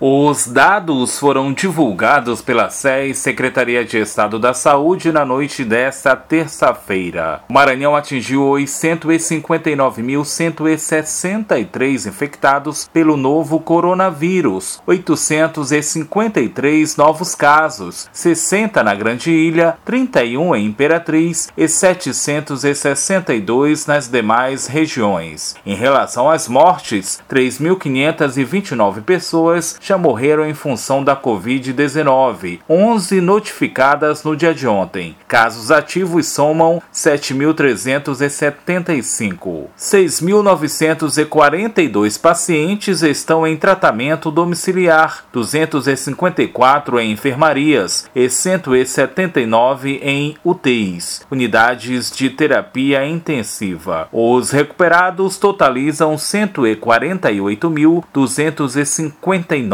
Os dados foram divulgados pela SES, Secretaria de Estado da Saúde, na noite desta terça-feira. O Maranhão atingiu 859.163 infectados pelo novo coronavírus, 853 novos casos, 60 na Grande Ilha, 31 em Imperatriz e 762 nas demais regiões. Em relação às mortes, 3.529 pessoas já morreram em função da Covid-19, 11 notificadas no dia de ontem. Casos ativos somam 7.375. 6.942 pacientes estão em tratamento domiciliar, 254 em enfermarias e 179 em UTIs, unidades de terapia intensiva. Os recuperados totalizam 148.259